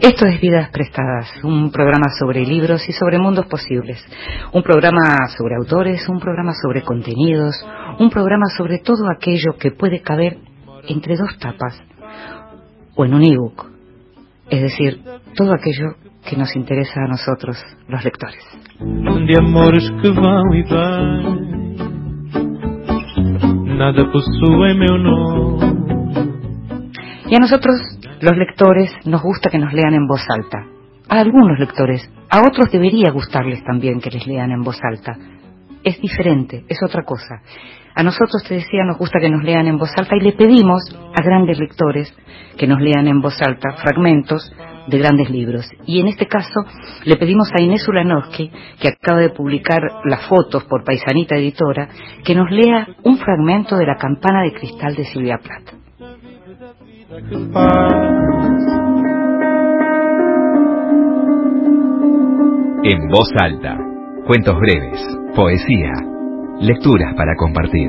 Esto es Vidas Prestadas, un programa sobre libros y sobre mundos posibles, un programa sobre autores, un programa sobre contenidos, un programa sobre todo aquello que puede caber entre dos tapas o en un ebook, es decir, todo aquello que nos interesa a nosotros, los lectores. De amores que van y van, nada Y a nosotros, los lectores, nos gusta que nos lean en voz alta. A algunos lectores, a otros debería gustarles también que les lean en voz alta. Es diferente, es otra cosa. A nosotros, te decía, nos gusta que nos lean en voz alta y le pedimos a grandes lectores que nos lean en voz alta fragmentos de grandes libros. Y en este caso le pedimos a Inés Ulanowski, que acaba de publicar las fotos por Paisanita Editora, que nos lea un fragmento de La campana de cristal de Silvia Plath. En voz alta, cuentos breves, poesía, lecturas para compartir.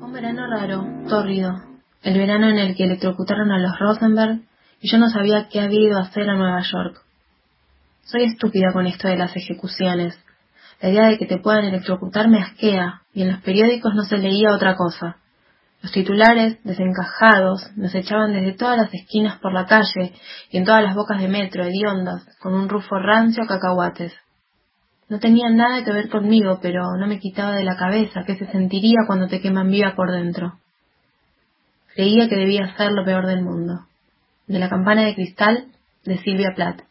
Un verano raro, tórrido, el verano en el que electrocutaron a los Rosenberg y yo no sabía qué había ido a hacer a Nueva York. Soy estúpida con esto de las ejecuciones. La idea de que te puedan electrocutar me asquea y en los periódicos no se leía otra cosa. Los titulares, desencajados, nos echaban desde todas las esquinas por la calle y en todas las bocas de metro, hediondas, con un rufo rancio a cacahuates. No tenían nada que ver conmigo, pero no me quitaba de la cabeza qué se sentiría cuando te queman viva por dentro. Creía que debía ser lo peor del mundo. De la campana de cristal de Silvia Plath.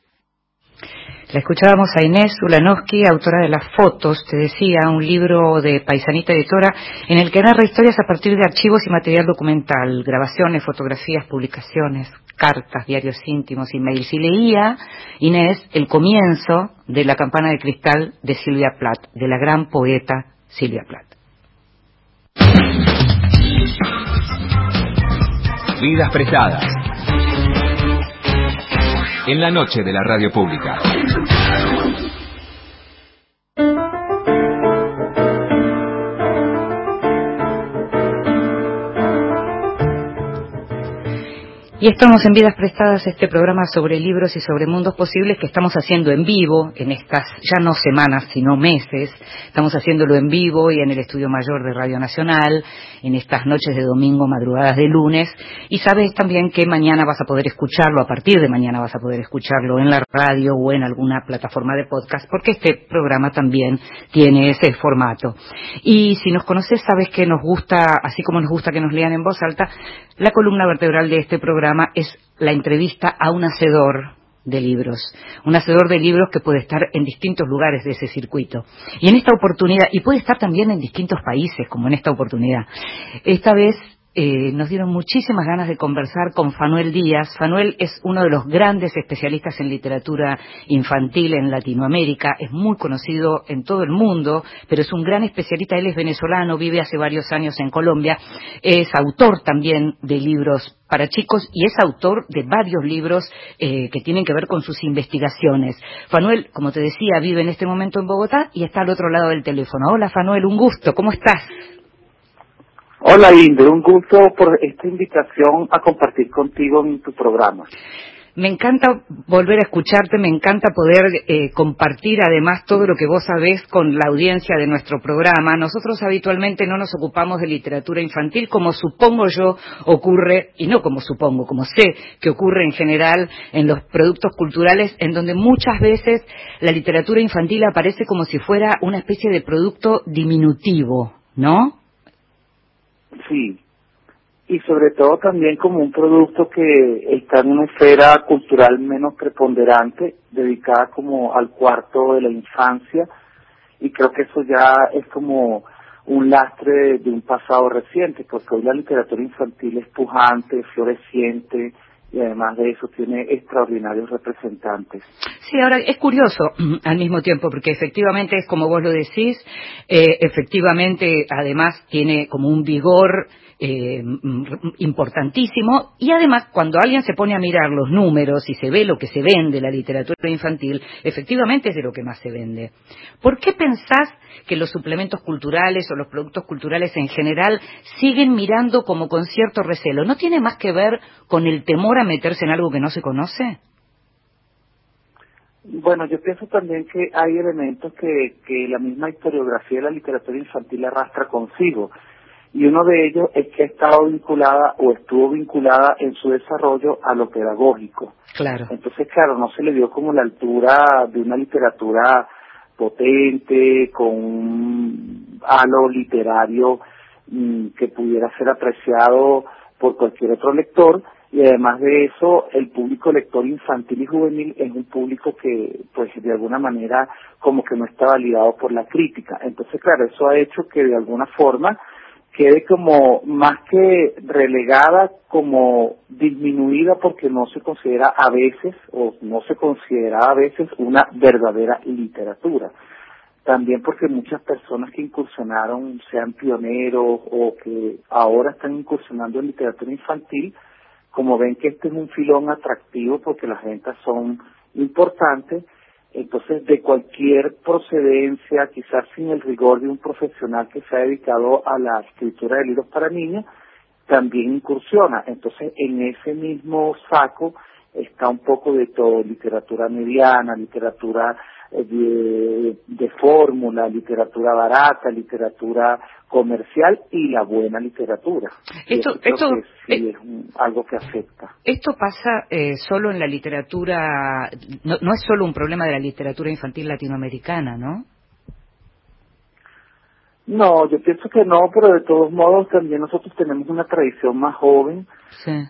La escuchábamos a Inés Ulanowski, autora de Las Fotos, te decía, un libro de Paisanita Editora, en el que narra historias a partir de archivos y material documental, grabaciones, fotografías, publicaciones, cartas, diarios íntimos, emails. Y leía, Inés, el comienzo de La campana de cristal de Silvia Plath, de la gran poeta Silvia Plath. Vidas prestadas. En la noche de la radio pública. Y estamos en Vidas Prestadas, este programa sobre libros y sobre mundos posibles que estamos haciendo en vivo en estas ya no semanas, sino meses. Estamos haciéndolo en vivo y en el Estudio Mayor de Radio Nacional, en estas noches de domingo, madrugadas de lunes. Y sabes también que mañana vas a poder escucharlo, a partir de mañana vas a poder escucharlo en la radio o en alguna plataforma de podcast, porque este programa también tiene ese formato. Y si nos conoces, sabes que nos gusta, así como nos gusta que nos lean en voz alta, la columna vertebral de este programa es la entrevista a un hacedor de libros, un hacedor de libros que puede estar en distintos lugares de ese circuito. Y en esta oportunidad, y puede estar también en distintos países, como en esta oportunidad. Esta vez eh, nos dieron muchísimas ganas de conversar con Fanuel Díaz. Fanuel es uno de los grandes especialistas en literatura infantil en Latinoamérica, es muy conocido en todo el mundo, pero es un gran especialista. Él es venezolano, vive hace varios años en Colombia, es autor también de libros para chicos y es autor de varios libros eh, que tienen que ver con sus investigaciones. Fanuel, como te decía, vive en este momento en Bogotá y está al otro lado del teléfono. Hola Fanuel, un gusto, ¿cómo estás? Hola Inde, un gusto por esta invitación a compartir contigo en tu programa. Me encanta volver a escucharte, me encanta poder eh, compartir además todo lo que vos sabés con la audiencia de nuestro programa. Nosotros habitualmente no nos ocupamos de literatura infantil como supongo yo ocurre, y no como supongo, como sé que ocurre en general en los productos culturales, en donde muchas veces la literatura infantil aparece como si fuera una especie de producto diminutivo, ¿no? Sí, y sobre todo también como un producto que está en una esfera cultural menos preponderante, dedicada como al cuarto de la infancia, y creo que eso ya es como un lastre de, un pasado reciente, porque hoy la literatura infantil es pujante, floreciente, y además de eso tiene extraordinarios representantes. Sí, ahora es curioso al mismo tiempo, porque efectivamente es como vos lo decís, eh, efectivamente además tiene como un vigor eh, importantísimo y además cuando alguien se pone a mirar los números y se ve lo que se vende la literatura infantil, efectivamente es de lo que más se vende. ¿Por qué pensás que los suplementos culturales o los productos culturales en general siguen mirando como con cierto recelo? ¿No tiene más que ver con el temor a meterse en algo que no se conoce? Bueno, yo pienso también que hay elementos que, que la misma historiografía de la literatura infantil arrastra consigo y uno de ellos es que ha estado vinculada o estuvo vinculada en su desarrollo a lo pedagógico. Claro. Entonces, claro, no se le dio como la altura de una literatura potente, con un halo literario mm, que pudiera ser apreciado por cualquier otro lector, y además de eso, el público lector infantil y juvenil es un público que, pues, de alguna manera, como que no está validado por la crítica. Entonces, claro, eso ha hecho que de alguna forma quede como más que relegada, como disminuida porque no se considera a veces, o no se considera a veces, una verdadera literatura. También porque muchas personas que incursionaron, sean pioneros o que ahora están incursionando en literatura infantil, como ven que este es un filón atractivo porque las ventas son importantes, entonces de cualquier procedencia, quizás sin el rigor de un profesional que se ha dedicado a la escritura de libros para niños, también incursiona. Entonces en ese mismo saco está un poco de todo, literatura mediana, literatura de, de fórmula, literatura barata, literatura comercial y la buena literatura. Esto, esto sí es algo que afecta. Esto pasa eh, solo en la literatura, no, no es solo un problema de la literatura infantil latinoamericana, ¿no? No, yo pienso que no, pero de todos modos también nosotros tenemos una tradición más joven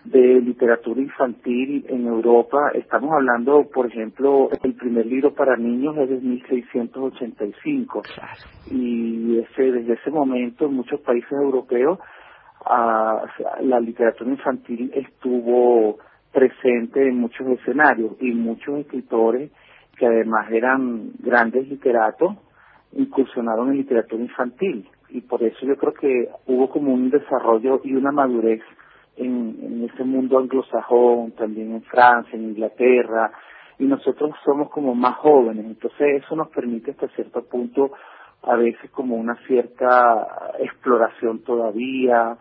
de literatura infantil en Europa. Estamos hablando, por ejemplo, el primer libro para niños es de 1685. Y ese, desde ese momento en muchos países europeos ah, la literatura infantil estuvo presente en muchos escenarios y muchos escritores que además eran grandes literatos incursionaron en literatura infantil. Y por eso yo creo que hubo como un desarrollo y una madurez en, ese mundo anglosajón, también en Francia, en Inglaterra, y nosotros somos como más jóvenes, entonces eso nos permite hasta cierto punto a veces como una cierta exploración todavía.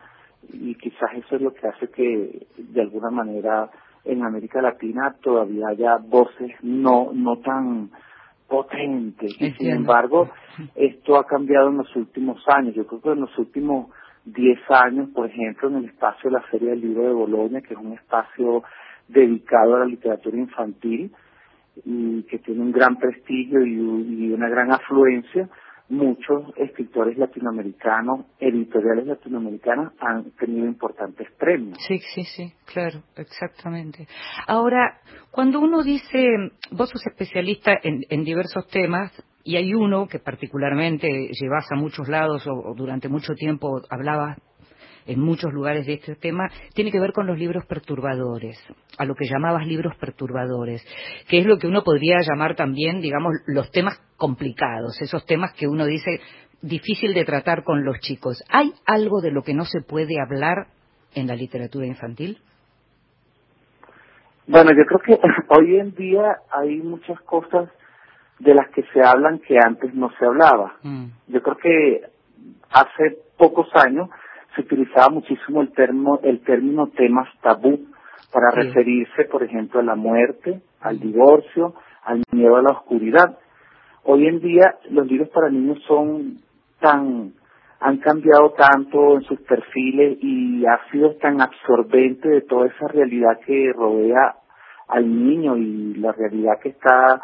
Y quizás eso es lo que hace que de alguna manera en América Latina todavía haya voces no no tan potente. Y sin embargo, esto ha cambiado en los últimos años. Yo creo que en los últimos 10 años, por ejemplo, en el espacio de la Feria del Libro de Bolonia, que es un espacio dedicado a la literatura infantil y que tiene un gran prestigio y una gran afluencia, muchos escritores latinoamericanos, editoriales latinoamericanas han tenido importantes premios. Sí, sí, sí, claro, exactamente. Ahora, cuando uno dice, vos sos especialista en, diversos temas, y hay uno que particularmente llevas a muchos lados o durante mucho tiempo hablabas en muchos lugares de este tema, tiene que ver con los libros perturbadores, a lo que llamabas libros perturbadores, que es lo que uno podría llamar también, digamos, los temas complicados, esos temas que uno dice difícil de tratar con los chicos. ¿Hay algo de lo que no se puede hablar en la literatura infantil? Bueno, yo creo que hoy en día hay muchas cosas de las que se hablan que antes no se hablaba. Mm. Yo creo que hace pocos años se utilizaba muchísimo el término, el término temas tabú para referirse, por ejemplo, a la muerte, al divorcio, al miedo a la oscuridad. Hoy en día los libros para niños son tan, han cambiado tanto en sus perfiles y ha sido tan absorbente de toda esa realidad que rodea al niño y la realidad que está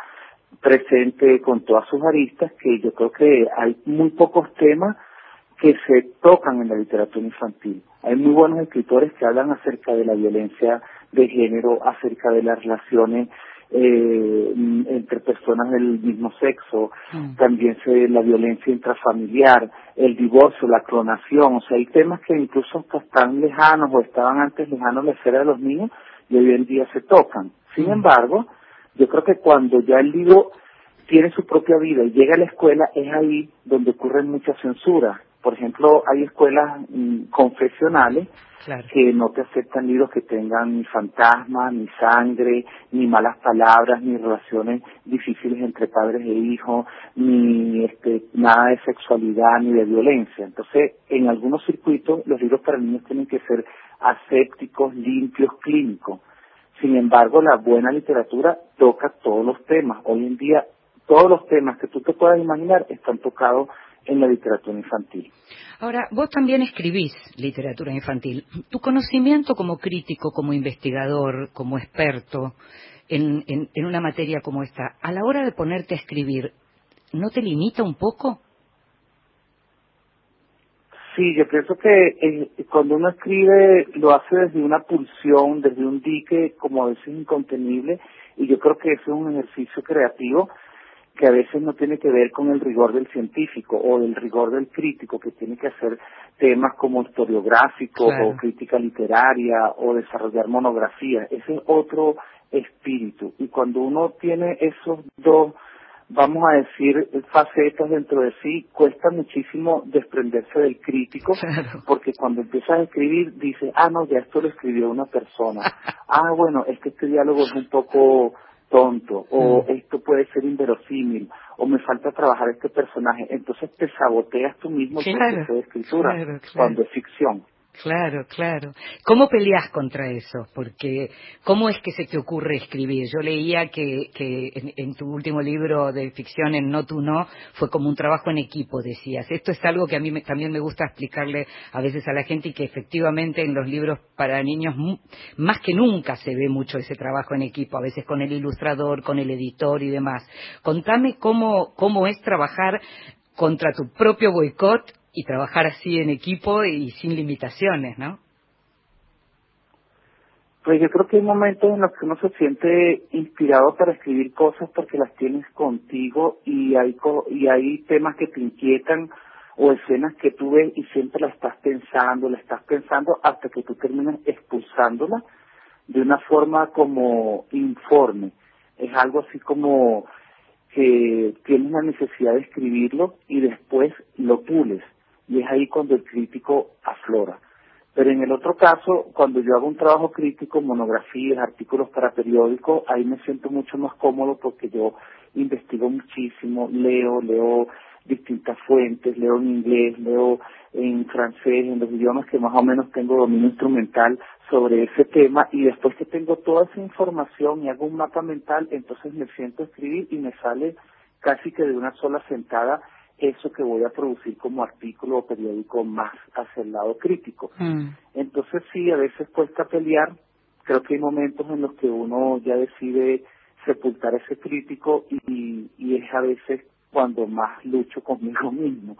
presente con todas sus aristas que yo creo que hay muy pocos temas que se tocan en la literatura infantil. Hay muy buenos escritores que hablan acerca de la violencia de género, acerca de las relaciones eh, entre personas del mismo sexo, mm. también se la violencia intrafamiliar, el divorcio, la clonación, o sea, hay temas que incluso están lejanos o estaban antes lejanos de la esfera de los niños y hoy en día se tocan. Sin mm. embargo, yo creo que cuando ya el libro tiene su propia vida y llega a la escuela, es ahí donde ocurren muchas censuras. Por ejemplo, hay escuelas mm, confesionales que no te aceptan libros que tengan ni fantasmas, ni sangre, ni malas palabras, ni relaciones difíciles entre padres e hijos, ni este, nada de sexualidad, ni de violencia. Entonces, en algunos circuitos, los libros para niños tienen que ser asépticos, limpios, clínicos. Sin embargo, la buena literatura toca todos los temas. Hoy en día, todos los temas que tú te puedas imaginar están tocados en la literatura infantil. Ahora, vos también escribís literatura infantil. Tu conocimiento como crítico, como investigador, como experto en, en, una materia como esta, a la hora de ponerte a escribir, ¿no te limita un poco? Sí, yo pienso que eh, cuando uno escribe lo hace desde una pulsión, desde un dique como a veces incontenible, y yo creo que ese es un ejercicio creativo que a veces no tiene que ver con el rigor del científico o del rigor del crítico, que tiene que hacer temas como historiográfico o crítica literaria o desarrollar monografía. Ese es otro espíritu. Y cuando uno tiene esos dos, vamos a decir, facetas dentro de sí, cuesta muchísimo desprenderse del crítico, porque cuando empiezas a escribir, dices, ah, no, ya esto lo escribió una persona. ah, bueno, es que este diálogo es un poco tonto, o mm. esto puede ser inverosímil, o me falta trabajar este personaje. Entonces te saboteas tú mismo tu proceso de escritura cuando es ficción. Claro, claro. ¿Cómo peleas contra eso? Porque, ¿cómo es que se te ocurre escribir? Yo leía que, que en, tu último libro de ficción, en No Tú No, fue como un trabajo en equipo, decías. Esto es algo que a mí también me gusta explicarle a veces a la gente y que efectivamente en los libros para niños, más que nunca se ve mucho ese trabajo en equipo, a veces con el ilustrador, con el editor y demás. Contame cómo, cómo es trabajar contra tu propio boicot y trabajar así en equipo y sin limitaciones, ¿no? Pues yo creo que hay momentos en los que uno se siente inspirado para escribir cosas porque las tienes contigo y hay y hay temas que te inquietan o escenas que tú ves y siempre la estás pensando, la estás pensando hasta que tú terminas expulsándola de una forma como informe. Es algo así como que tienes la necesidad de escribirlo y después lo pules y es ahí cuando el crítico aflora. Pero en el otro caso, cuando yo hago un trabajo crítico, monografías, artículos para periódicos, ahí me siento mucho más cómodo porque yo investigo muchísimo, leo, leo distintas fuentes, leo en inglés, leo en francés, en los idiomas que más o menos tengo dominio instrumental sobre ese tema y después que tengo toda esa información y hago un mapa mental, entonces me siento a escribir y me sale casi que de una sola sentada eso que voy a producir como artículo o periódico más hacia el lado crítico. Mm. Entonces sí, a veces cuesta pelear, creo que hay momentos en los que uno ya decide sepultar ese crítico y, y es a veces cuando más lucho conmigo mismo.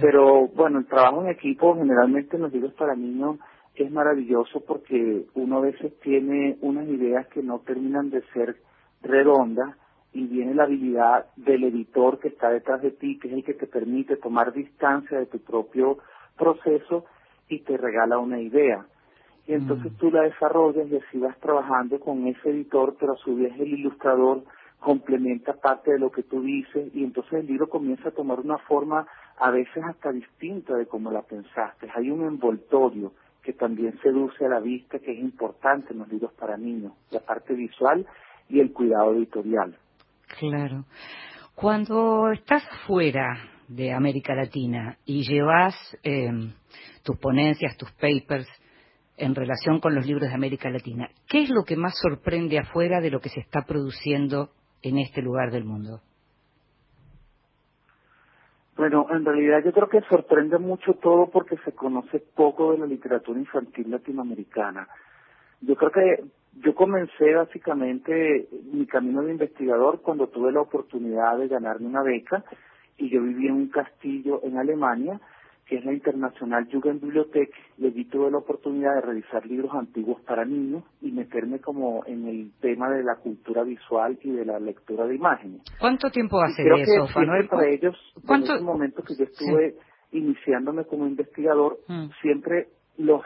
Pero bueno, el trabajo en equipo generalmente en los libros para niños es maravilloso porque uno a veces tiene unas ideas que no terminan de ser redondas y viene la habilidad del editor que está detrás de ti, que es el que te permite tomar distancia de tu propio proceso y te regala una idea. Y entonces mm. tú la desarrollas y así vas trabajando con ese editor, pero a su vez el ilustrador complementa parte de lo que tú dices y entonces el libro comienza a tomar una forma a veces hasta distinta de como la pensaste. Hay un envoltorio que también seduce a la vista que es importante en los libros para niños, la parte visual y el cuidado editorial. Claro. Cuando estás fuera de América Latina y llevas em, tus ponencias, tus papers en relación con los libros de América Latina, ¿qué es lo que más sorprende afuera de lo que se está produciendo en este lugar del mundo? Bueno, en realidad yo creo que sorprende mucho todo porque se conoce poco de la literatura infantil latinoamericana. Yo creo que yo comencé básicamente mi camino de investigador cuando tuve la oportunidad de ganarme una beca y yo viví en un castillo en Alemania que es la Internacional Jugendbibliothek, y allí tuve la oportunidad de revisar libros antiguos para niños y meterme como en el tema de la cultura visual y de la lectura de imágenes. ¿Cuánto tiempo hace de eso, Manuel? Para ellos, en ese momento que yo estuve iniciándome como investigador, mm. siempre los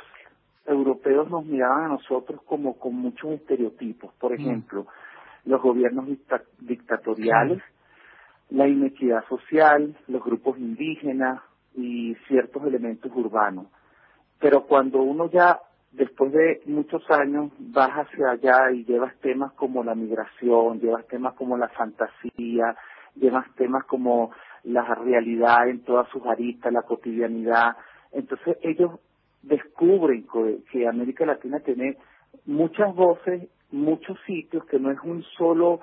europeos nos miraban a nosotros como con muchos estereotipos. Por ejemplo, los gobiernos dictatoriales, la inequidad social, los grupos indígenas y ciertos elementos urbanos. Pero cuando uno ya, después de muchos años, vas hacia allá y llevas temas como la migración, llevas temas como la fantasía, llevas temas como la realidad en todas sus aristas, la cotidianidad, entonces ellos descubren que América Latina tiene muchas voces, muchos sitios, que no es un solo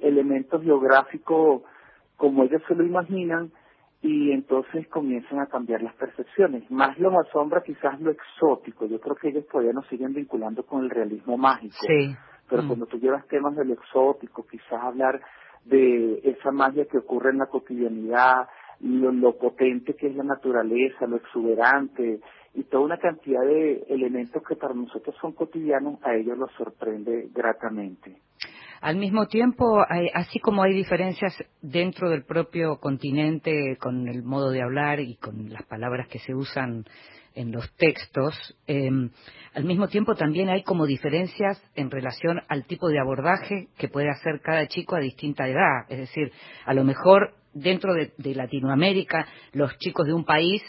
elemento geográfico como ellos se lo imaginan, y entonces comienzan a cambiar las percepciones. Más los asombra quizás lo exótico. Yo creo que ellos todavía nos siguen vinculando con el realismo mágico. Sí. Pero mm. cuando tú llevas temas del exótico, quizás hablar de esa magia que ocurre en la cotidianidad, lo, potente que es la naturaleza, lo exuberante y toda una cantidad de elementos que para nosotros son cotidianos, a ellos los sorprende gratamente. Al mismo tiempo, así como hay diferencias dentro del propio continente con el modo de hablar y con las palabras que se usan en los textos, em, al mismo tiempo también hay como diferencias en relación al tipo de abordaje que puede hacer cada chico a distinta edad. Es decir, a lo mejor dentro de, Latinoamérica los chicos de un país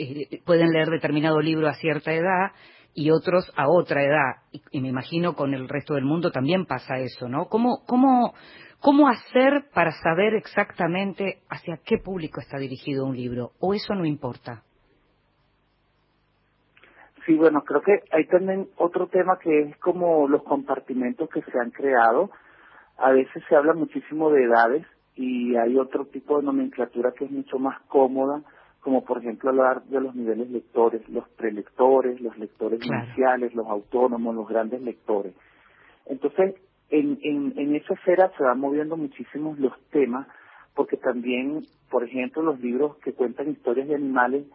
eh, pueden leer determinado libro a cierta edad y otros a otra edad. Y, me imagino con el resto del mundo también pasa eso, ¿no? ¿Cómo, cómo, ¿Cómo hacer para saber exactamente hacia qué público está dirigido un libro? ¿O eso no importa? Sí, bueno, creo que hay también otro tema que es como los compartimentos que se han creado. A veces se habla muchísimo de edades y hay otro tipo de nomenclatura que es mucho más cómoda, como por ejemplo hablar de los niveles lectores, los prelectores, los lectores iniciales, los autónomos, los grandes lectores. Entonces, en, en, en esa esfera se van moviendo muchísimos los temas, porque también, por ejemplo, los libros que cuentan historias de animales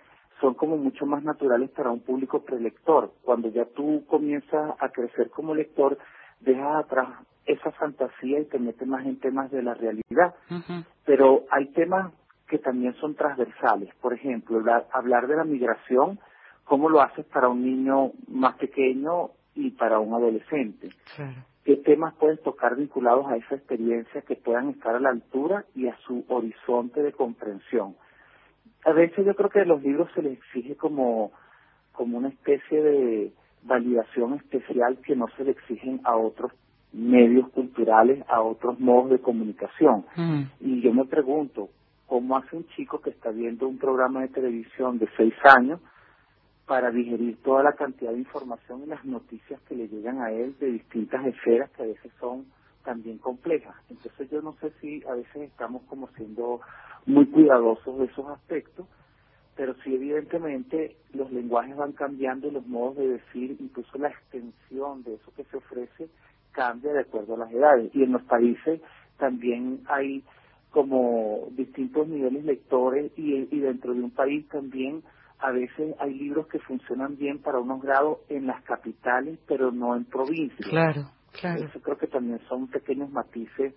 son como mucho más naturales para un público prelector. Cuando ya tú comienzas a crecer como lector, dejas atrás esa fantasía y te metes más en temas de la realidad. Pero hay temas que también son transversales. Por ejemplo, hablar de la migración, ¿cómo lo haces para un niño más pequeño y para un adolescente? ¿Qué temas puedes tocar vinculados a esa experiencia que puedan estar a la altura y a su horizonte de comprensión? A veces yo creo que a los libros se les exige como, como una especie de validación especial que no se le exigen a otros medios culturales, a otros modos de comunicación. Mm. Y yo me pregunto, ¿cómo hace un chico que está viendo un programa de televisión de seis años para digerir toda la cantidad de información y las noticias que le llegan a él de distintas esferas que a veces son también complejas? Entonces yo no sé si a veces estamos como siendo muy cuidadosos de esos aspectos, pero sí evidentemente los lenguajes van cambiando, los modos de decir, incluso la extensión de eso que se ofrece cambia de acuerdo a las edades. Y en los países también hay como distintos niveles lectores y, y dentro de un país también a veces hay libros que funcionan bien para unos grados en las capitales, pero no en provincias. Claro, claro. Eso creo que también son pequeños matices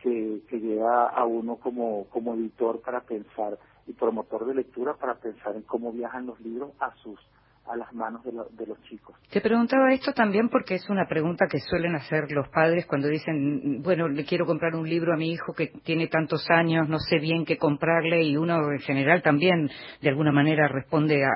que, que lleva a uno como, como editor para pensar y promotor de lectura para pensar en cómo viajan los libros a sus a las manos de, los chicos. Te preguntaba esto también porque es una pregunta que suelen hacer los padres cuando dicen, bueno, le quiero comprar un libro a mi hijo que tiene tantos años, no sé bien qué comprarle y uno en general también de alguna manera responde a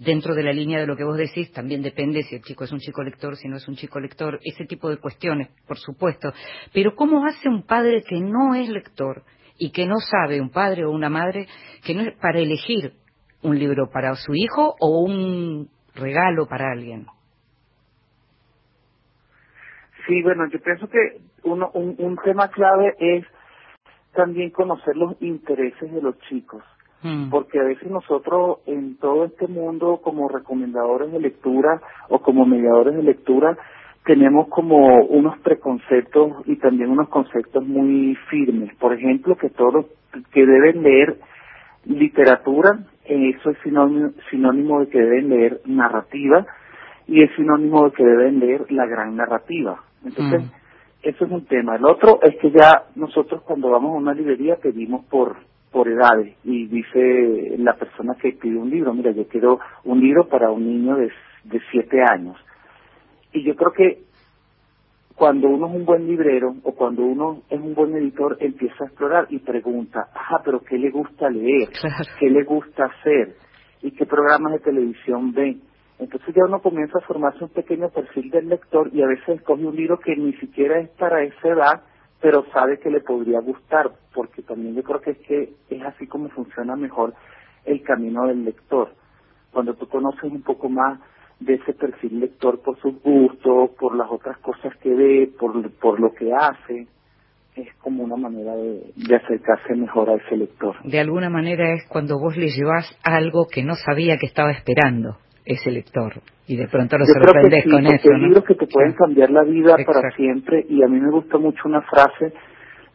dentro de la línea de lo que vos decís, también depende si el chico es un chico lector, si no es un chico lector, ese tipo de cuestiones, por supuesto. Pero ¿cómo hace un padre que no es lector y que no sabe, un padre o una madre, que no es para elegir un libro para su hijo o un regalo para alguien. Sí, bueno, yo pienso que uno, un, un tema clave es también conocer los intereses de los chicos, mm. porque a veces nosotros en todo este mundo como recomendadores de lectura o como mediadores de lectura tenemos como unos preconceptos y también unos conceptos muy firmes. Por ejemplo, que todos que deben leer literatura, eso es sinónimo, de que deben leer narrativa y es sinónimo de que deben leer la gran narrativa. Entonces, mm. eso es un tema. El otro es que ya nosotros cuando vamos a una librería pedimos por por edades y dice la persona que pide un libro, mira, yo quiero un libro para un niño de, de siete años. Y yo creo que cuando uno es un buen librero o cuando uno es un buen editor, empieza a explorar y pregunta, ajá, pero ¿qué le gusta leer? ¿Qué le gusta hacer? ¿Y qué programas de televisión ve? Entonces ya uno comienza a formarse un pequeño perfil del lector y a veces escoge un libro que ni siquiera es para esa edad, pero sabe que le podría gustar, porque también yo creo que es que es así como funciona mejor el camino del lector. Cuando tú conoces un poco más de ese perfil lector por sus gustos, por las otras cosas que ve, por, por lo que hace. Es como una manera de, de acercarse mejor a ese lector. De alguna manera es cuando vos le llevas algo que no sabía que estaba esperando ese lector y de pronto lo sorprendes con eso. Hay libros que te pueden cambiar la vida para siempre y a mí me gusta mucho una frase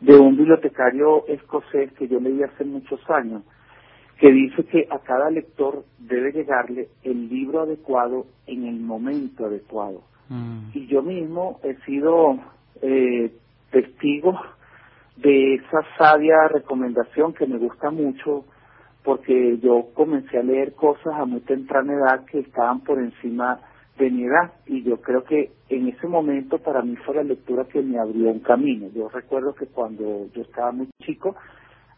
de un bibliotecario escocés que yo leí hace muchos años que dice que a cada lector debe llegarle el libro adecuado en el momento adecuado. Mm. Y yo mismo he sido eh, testigo de esa sabia recomendación que me gusta mucho porque yo comencé a leer cosas a muy temprana edad que estaban por encima de mi edad y yo creo que en ese momento para mí fue la lectura que me abrió un camino. Yo recuerdo que cuando yo estaba muy chico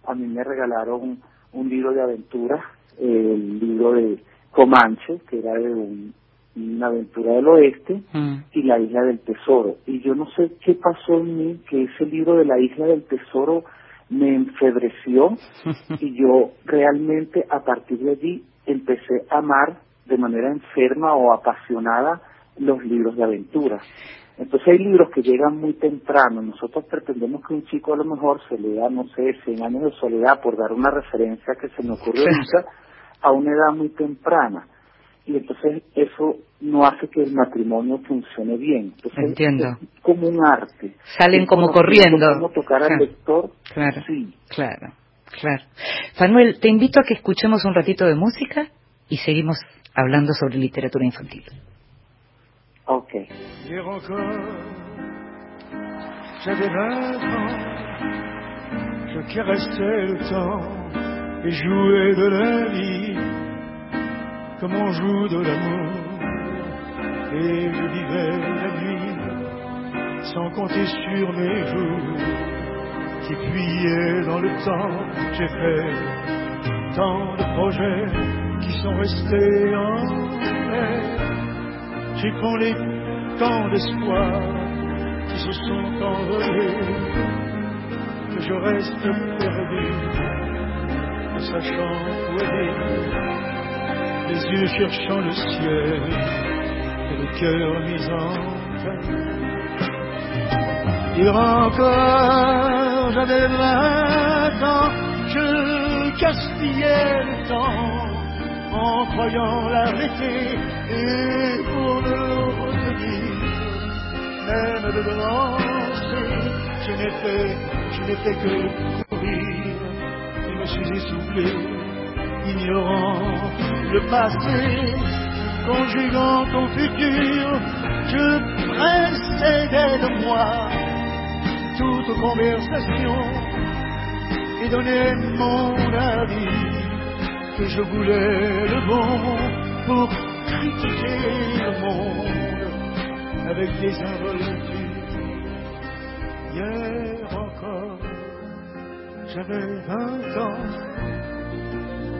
a mí me regalaron un libro de aventura, el libro de Comanche, que era de una aventura del oeste, mm. y la isla del tesoro. Y yo no sé qué pasó en mí, que ese libro de la isla del tesoro me enfebreció y yo realmente a partir de allí empecé a amar de manera enferma o apasionada los libros de aventura. Entonces hay libros que llegan muy temprano. Nosotros pretendemos que un chico a lo mejor se lea, no sé, 100 años de soledad, por dar una referencia que se me ocurrió ahorita, a una edad muy temprana. Y entonces eso no hace que el matrimonio funcione bien. Entonces, Entiendo. Es como un arte. Salen como corriendo. Como tocar al lector. Claro. Sí. Claro. Claro. Manuel, te invito a que escuchemos un ratito de música y seguimos hablando sobre literatura infantil. Hier encore, j'avais vingt ans, je caressais le temps et jouais de la vie comme on joue de l'amour. Et je vivais la nuit sans compter sur mes jours qui pliaient dans le temps. J'ai fait tant de projets qui sont restés en l'air j'ai les tant d'espoir qui se sont envolés, que je reste perdu, ne sachant où aller, les yeux cherchant le ciel et le cœur mis en terre. Hier encore, j'avais vingt ans, je gaspillais le temps en croyant l'arrêter et pour retenir, même de je n'ai fait, je n'ai fait que courir, et me suis essoufflé, ignorant le passé, conjuguant ton futur, je précédais de moi toute conversation. Et donnais mon avis que je voulais le bon pour critiquer le monde avec des involtures. Hier encore, j'avais vingt ans,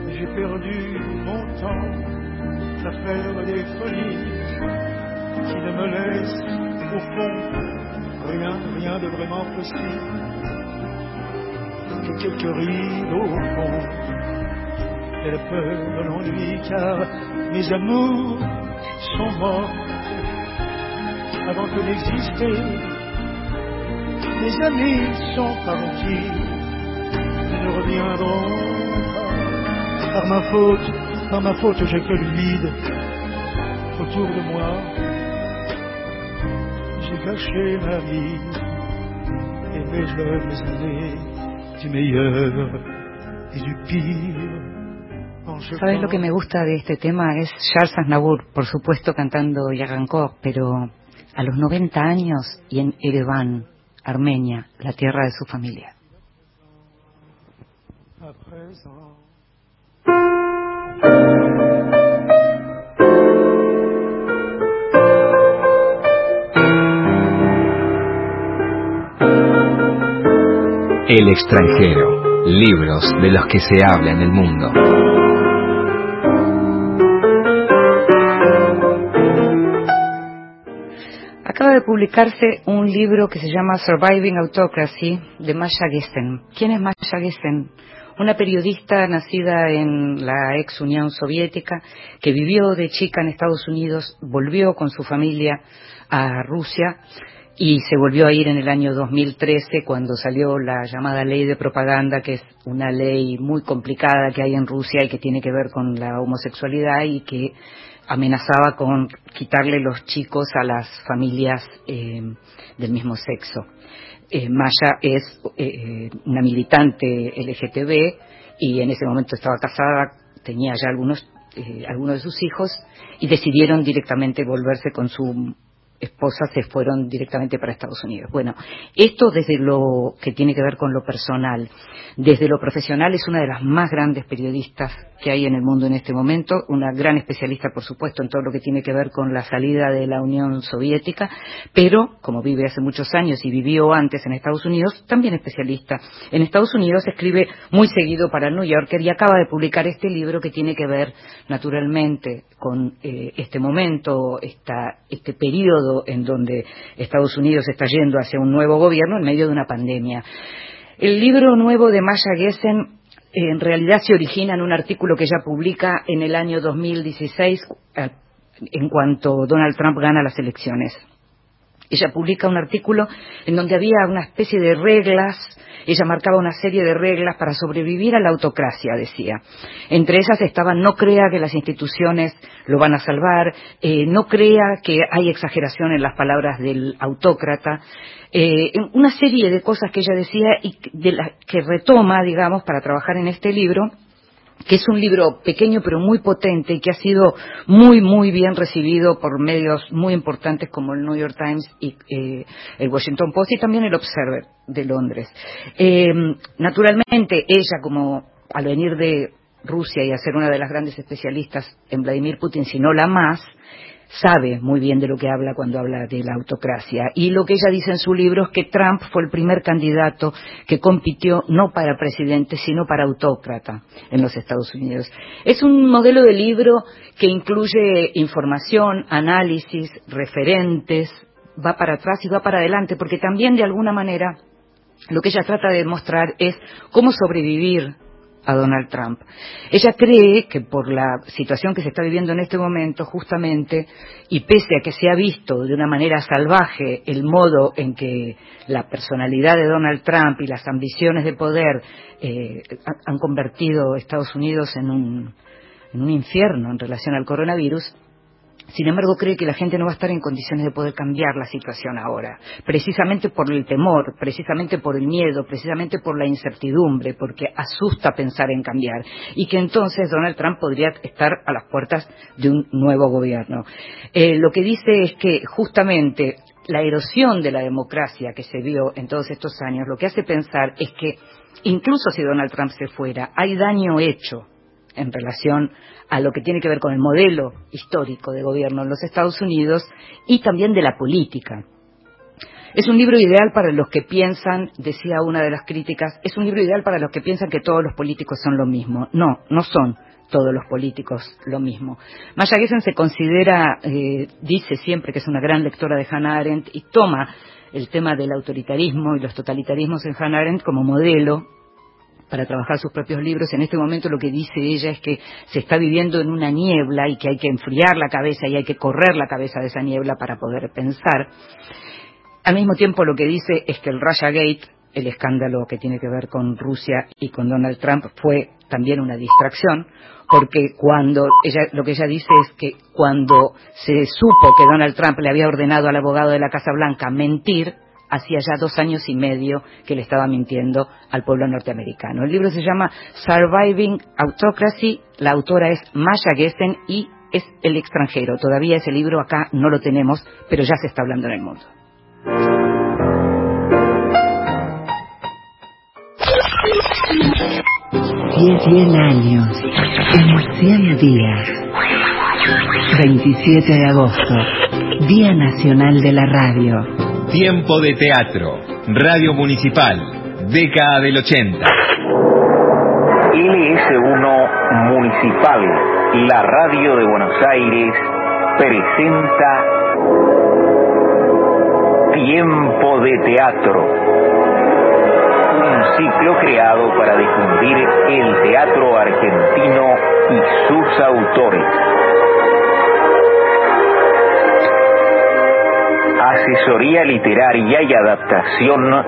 j'ai perdu mon temps à faire des folies qui ne me laissent au fond rien, rien de vraiment possible. Que quelques rides au fond et le peur de l'ennui, car mes amours sont morts avant que d'exister. Mes amis sont partis, ils ne reviendront pas. Par ma faute, par ma faute, j'ai fait le vide autour de moi. J'ai gâché ma vie et mes jeunes années du meilleur et du pire. ¿Sabes lo que me gusta de este tema? Es Charles Aznavour, por supuesto cantando Yagankor, pero a los 90 años y en Ereván, Armenia, la tierra de su familia. El extranjero, libros de los que se habla en el mundo. Acaba de publicarse un libro que se llama Surviving Autocracy de Masha Gessen. ¿Quién es Masha Gessen? Una periodista nacida en la ex Unión Soviética que vivió de chica en Estados Unidos, volvió con su familia a Rusia y se volvió a ir en el año 2013 cuando salió la llamada ley de propaganda, que es una ley muy complicada que hay en Rusia y que tiene que ver con la homosexualidad y que amenazaba con quitarle los chicos a las familias eh, del mismo sexo. Eh, Maya es eh, una militante LGTB y en ese momento estaba casada, tenía ya algunos, algunos de sus hijos y decidieron directamente volverse con su esposas se fueron directamente para Estados Unidos. Bueno, esto desde lo que tiene que ver con lo personal. Desde lo profesional es una de las más grandes periodistas que hay en el mundo en este momento, una gran especialista, por supuesto, en todo lo que tiene que ver con la salida de la Unión Soviética, pero, como vive hace muchos años y vivió antes en Estados Unidos, también especialista. En Estados Unidos escribe muy seguido para el New Yorker y acaba de publicar este libro que tiene que ver, naturalmente, con eh, este momento, este periodo en donde Estados Unidos está yendo hacia un nuevo gobierno en medio de una pandemia. El libro nuevo de Maya Gessen en realidad se origina en un artículo que ella publica en el año 2016 eh, en cuanto Donald Trump gana las elecciones. Ella publica un artículo en donde había una especie de reglas, ella marcaba una serie de reglas para sobrevivir a la autocracia, decía. Entre esas estaban no crea que las instituciones lo van a salvar, eh, no crea que hay exageración en las palabras del autócrata, eh, una serie de cosas que ella decía y de las que retoma, digamos, para trabajar en este libro, que es un libro pequeño pero muy potente y que ha sido muy, muy bien recibido por medios muy importantes como el New York Times y eh, el Washington Post y también el Observer de Londres. Eh, naturalmente, ella, como al venir de Rusia y a ser una de las grandes especialistas en Vladimir Putin, si no la más, sabe muy bien de lo que habla cuando habla de la autocracia. Y lo que ella dice en su libro es que Trump fue el primer candidato que compitió no para presidente, sino para autócrata en los Estados Unidos. Es un modelo de libro que incluye información, análisis, referentes, va para atrás y va para adelante, porque también de alguna manera lo que ella trata de demostrar es cómo sobrevivir a Donald Trump. Ella cree que por la situación que se está viviendo en este momento, justamente, y pese a que se ha visto de una manera salvaje el modo en que la personalidad de Donald Trump y las ambiciones de poder eh, han convertido Estados Unidos en un, en un infierno en relación al coronavirus, sin embargo, cree que la gente no va a estar en condiciones de poder cambiar la situación ahora, precisamente por el temor, precisamente por el miedo, precisamente por la incertidumbre, porque asusta pensar en cambiar, y que entonces Donald Trump podría estar a las puertas de un nuevo gobierno. Eh, lo que dice es que justamente la erosión de la democracia que se vio en todos estos años, lo que hace pensar es que incluso si Donald Trump se fuera, hay daño hecho en relación a lo que tiene que ver con el modelo histórico de gobierno en los Estados Unidos y también de la política. Es un libro ideal para los que piensan, decía una de las críticas, es un libro ideal para los que piensan que todos los políticos son lo mismo. No, no son todos los políticos lo mismo. Maya Gessen se considera, eh, dice siempre que es una gran lectora de Hannah Arendt y toma el tema del autoritarismo y los totalitarismos en Hannah Arendt como modelo para trabajar sus propios libros. En este momento lo que dice ella es que se está viviendo en una niebla y que hay que enfriar la cabeza y hay que correr la cabeza de esa niebla para poder pensar. Al mismo tiempo lo que dice es que el Russia Gate, el escándalo que tiene que ver con Rusia y con Donald Trump, fue también una distracción, porque cuando ella, lo que ella dice es que cuando se supo que Donald Trump le había ordenado al abogado de la Casa Blanca mentir, hacía ya dos años y medio que le estaba mintiendo al pueblo norteamericano. El libro se llama Surviving Autocracy, la autora es Maya Gessen y es El extranjero. Todavía ese libro acá no lo tenemos, pero ya se está hablando en el mundo. Cien años en días. 27 de agosto, Día Nacional de la Radio. Tiempo de teatro. Radio Municipal. década del 80. LS1 Municipal, la radio de Buenos Aires, presenta Tiempo de Teatro. Un ciclo creado para difundir el teatro argentino y sus autores. Asesoría literaria y adaptación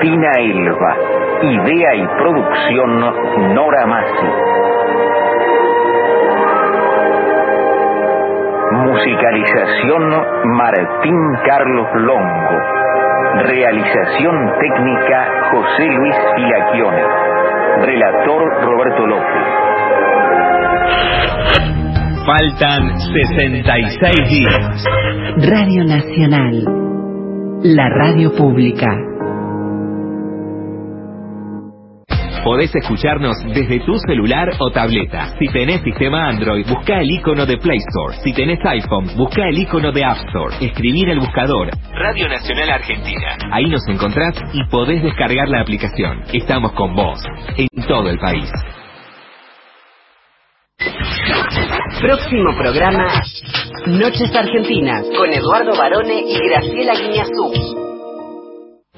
Tina Elba. Idea y producción Nora Massi. Musicalización Martín Carlos Longo. Realización técnica José Luis Filaquione. Relator Roberto López. Faltan 66 días. Radio Nacional. La radio pública. Podés escucharnos desde tu celular o tableta. Si tenés sistema Android, busca el icono de Play Store. Si tenés iPhone, busca el icono de App Store. Escribir el buscador Radio Nacional Argentina. Ahí nos encontrás y podés descargar la aplicación. Estamos con vos en todo el país. Próximo programa Noches Argentinas con Eduardo Barone y Graciela Guiñazú.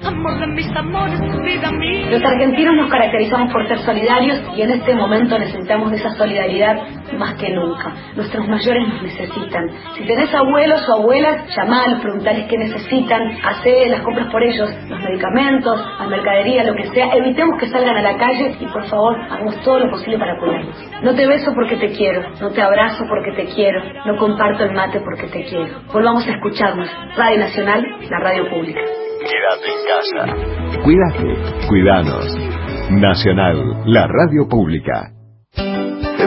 Amor de mis amores, vida mía. Los argentinos nos caracterizamos por ser solidarios y en este momento necesitamos esa solidaridad más que nunca. Nuestros mayores nos necesitan. Si tenés abuelos o abuelas, llamalos, preguntales qué necesitan, hacé las compras por ellos, los medicamentos, la mercadería, lo que sea. Evitemos que salgan a la calle y por favor hagamos todo lo posible para cuidarlos. No te beso porque te quiero, no te abrazo porque te quiero, no comparto el mate porque te quiero. Volvamos a escucharnos. Radio Nacional, la radio pública. Quédate en casa. Cuídate, cuidanos. Nacional, la radio pública.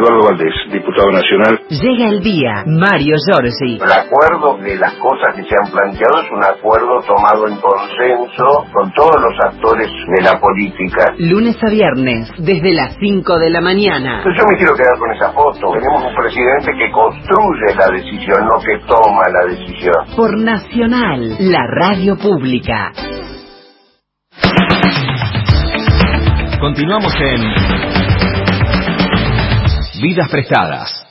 Eduardo Valdés, diputado nacional. Llega el día, Mario Giorgi. El acuerdo de las cosas que se han planteado es un acuerdo tomado en consenso con todos los actores de la política. Lunes a viernes, desde las 5 de la mañana. Entonces yo me quiero quedar con esa foto. Tenemos un presidente que construye la decisión, no que toma la decisión. Por Nacional, la radio pública. Continuamos en Vidas Prestadas.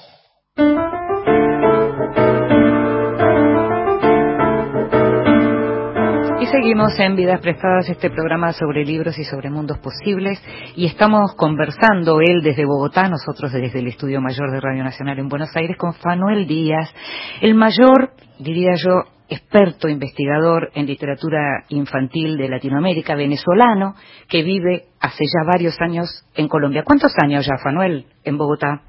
Y seguimos en Vidas Prestadas, este programa sobre libros y sobre mundos posibles, y estamos conversando, él desde Bogotá, nosotros desde el Estudio Mayor de Radio Nacional en Buenos Aires, con Fanuel Díaz, el mayor, diría yo, experto investigador en literatura infantil de Latinoamérica, venezolano, que vive hace ya varios años en Colombia. ¿Cuántos años ya, Fanuel, en Bogotá?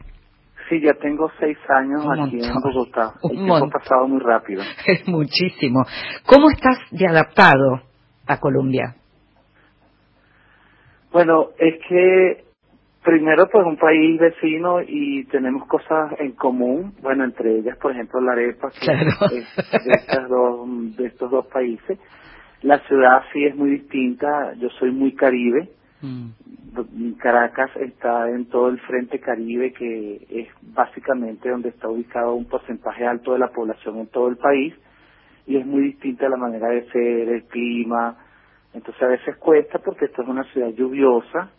Sí, ya tengo seis años Un aquí en. Bogotá. Un El tiempo montón. pasado muy rápido. Es muchísimo. ¿Cómo estás de adaptado a Colombia? Bueno, es que primero pues un país vecino y tenemos cosas en común, bueno, entre ellas por ejemplo la arepa, que Claro. es de, estas dos, de estos dos países. La ciudad sí es muy distinta, yo soy muy caribe, Caracas está en todo el frente caribe que es básicamente donde está ubicado un porcentaje alto de la población en todo el país. Y es muy distinta la manera de ser, el clima, entonces a veces cuesta porque esto es una ciudad lluviosa,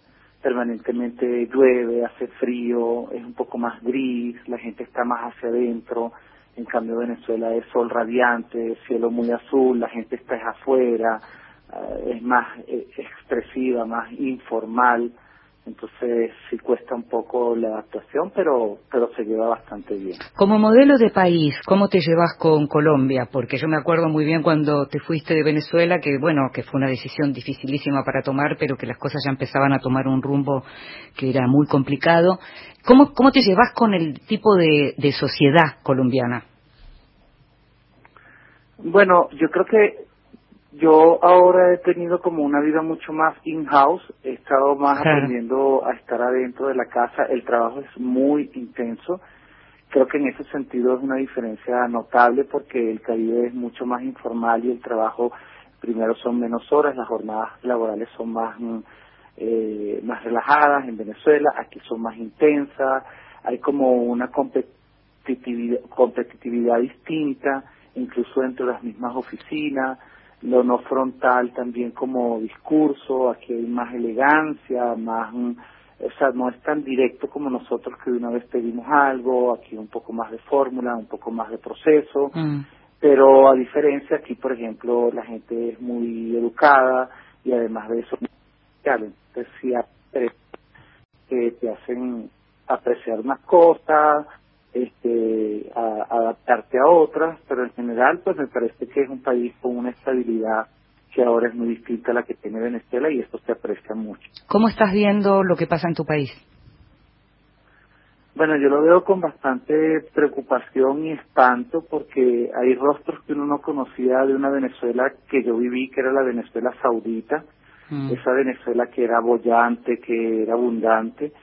permanentemente llueve, hace frío, es un poco más gris, la gente está más hacia adentro, en cambio Venezuela es sol radiante, cielo muy azul, la gente está es afuera, eh, es más eh, expresiva, más informal, entonces sí cuesta un poco la adaptación, pero pero se lleva bastante bien. Como modelo de país, ¿cómo te llevas con Colombia? Porque yo me acuerdo muy bien cuando te fuiste de Venezuela, que bueno, que fue una decisión dificilísima para tomar, pero que las cosas ya empezaban a tomar un rumbo que era muy complicado. ¿Cómo, cómo te llevas con el tipo de, de sociedad colombiana? Bueno, yo creo que yo ahora he tenido como una vida mucho más in-house, he estado más Claro. aprendiendo a estar adentro de la casa, el trabajo es muy intenso, creo que en ese sentido es una diferencia notable porque el Caribe es mucho más informal y el trabajo primero son menos horas, las jornadas laborales son más mm, eh, más relajadas en Venezuela, aquí son más intensas, hay como una competitividad, competitividad distinta, incluso dentro de las mismas oficinas, lo no frontal también como discurso, aquí hay más elegancia, más, mm, o sea, no es tan directo como nosotros que de una vez pedimos algo, aquí un poco más de fórmula, un poco más de proceso, Mm. pero a diferencia aquí, por ejemplo, la gente es muy educada y además de eso, entonces que te hacen apreciar unas cosas, este, a- adaptarte a otras, pero en general, pues me parece que es un país con una estabilidad que ahora es muy distinta a la que tiene Venezuela y esto se aprecia mucho. ¿Cómo estás viendo lo que pasa en tu país? Bueno, yo lo veo con bastante preocupación y espanto porque hay rostros que uno no conocía de una Venezuela que yo viví, que era la Venezuela saudita, Mm. esa Venezuela que era bollante, que era abundante,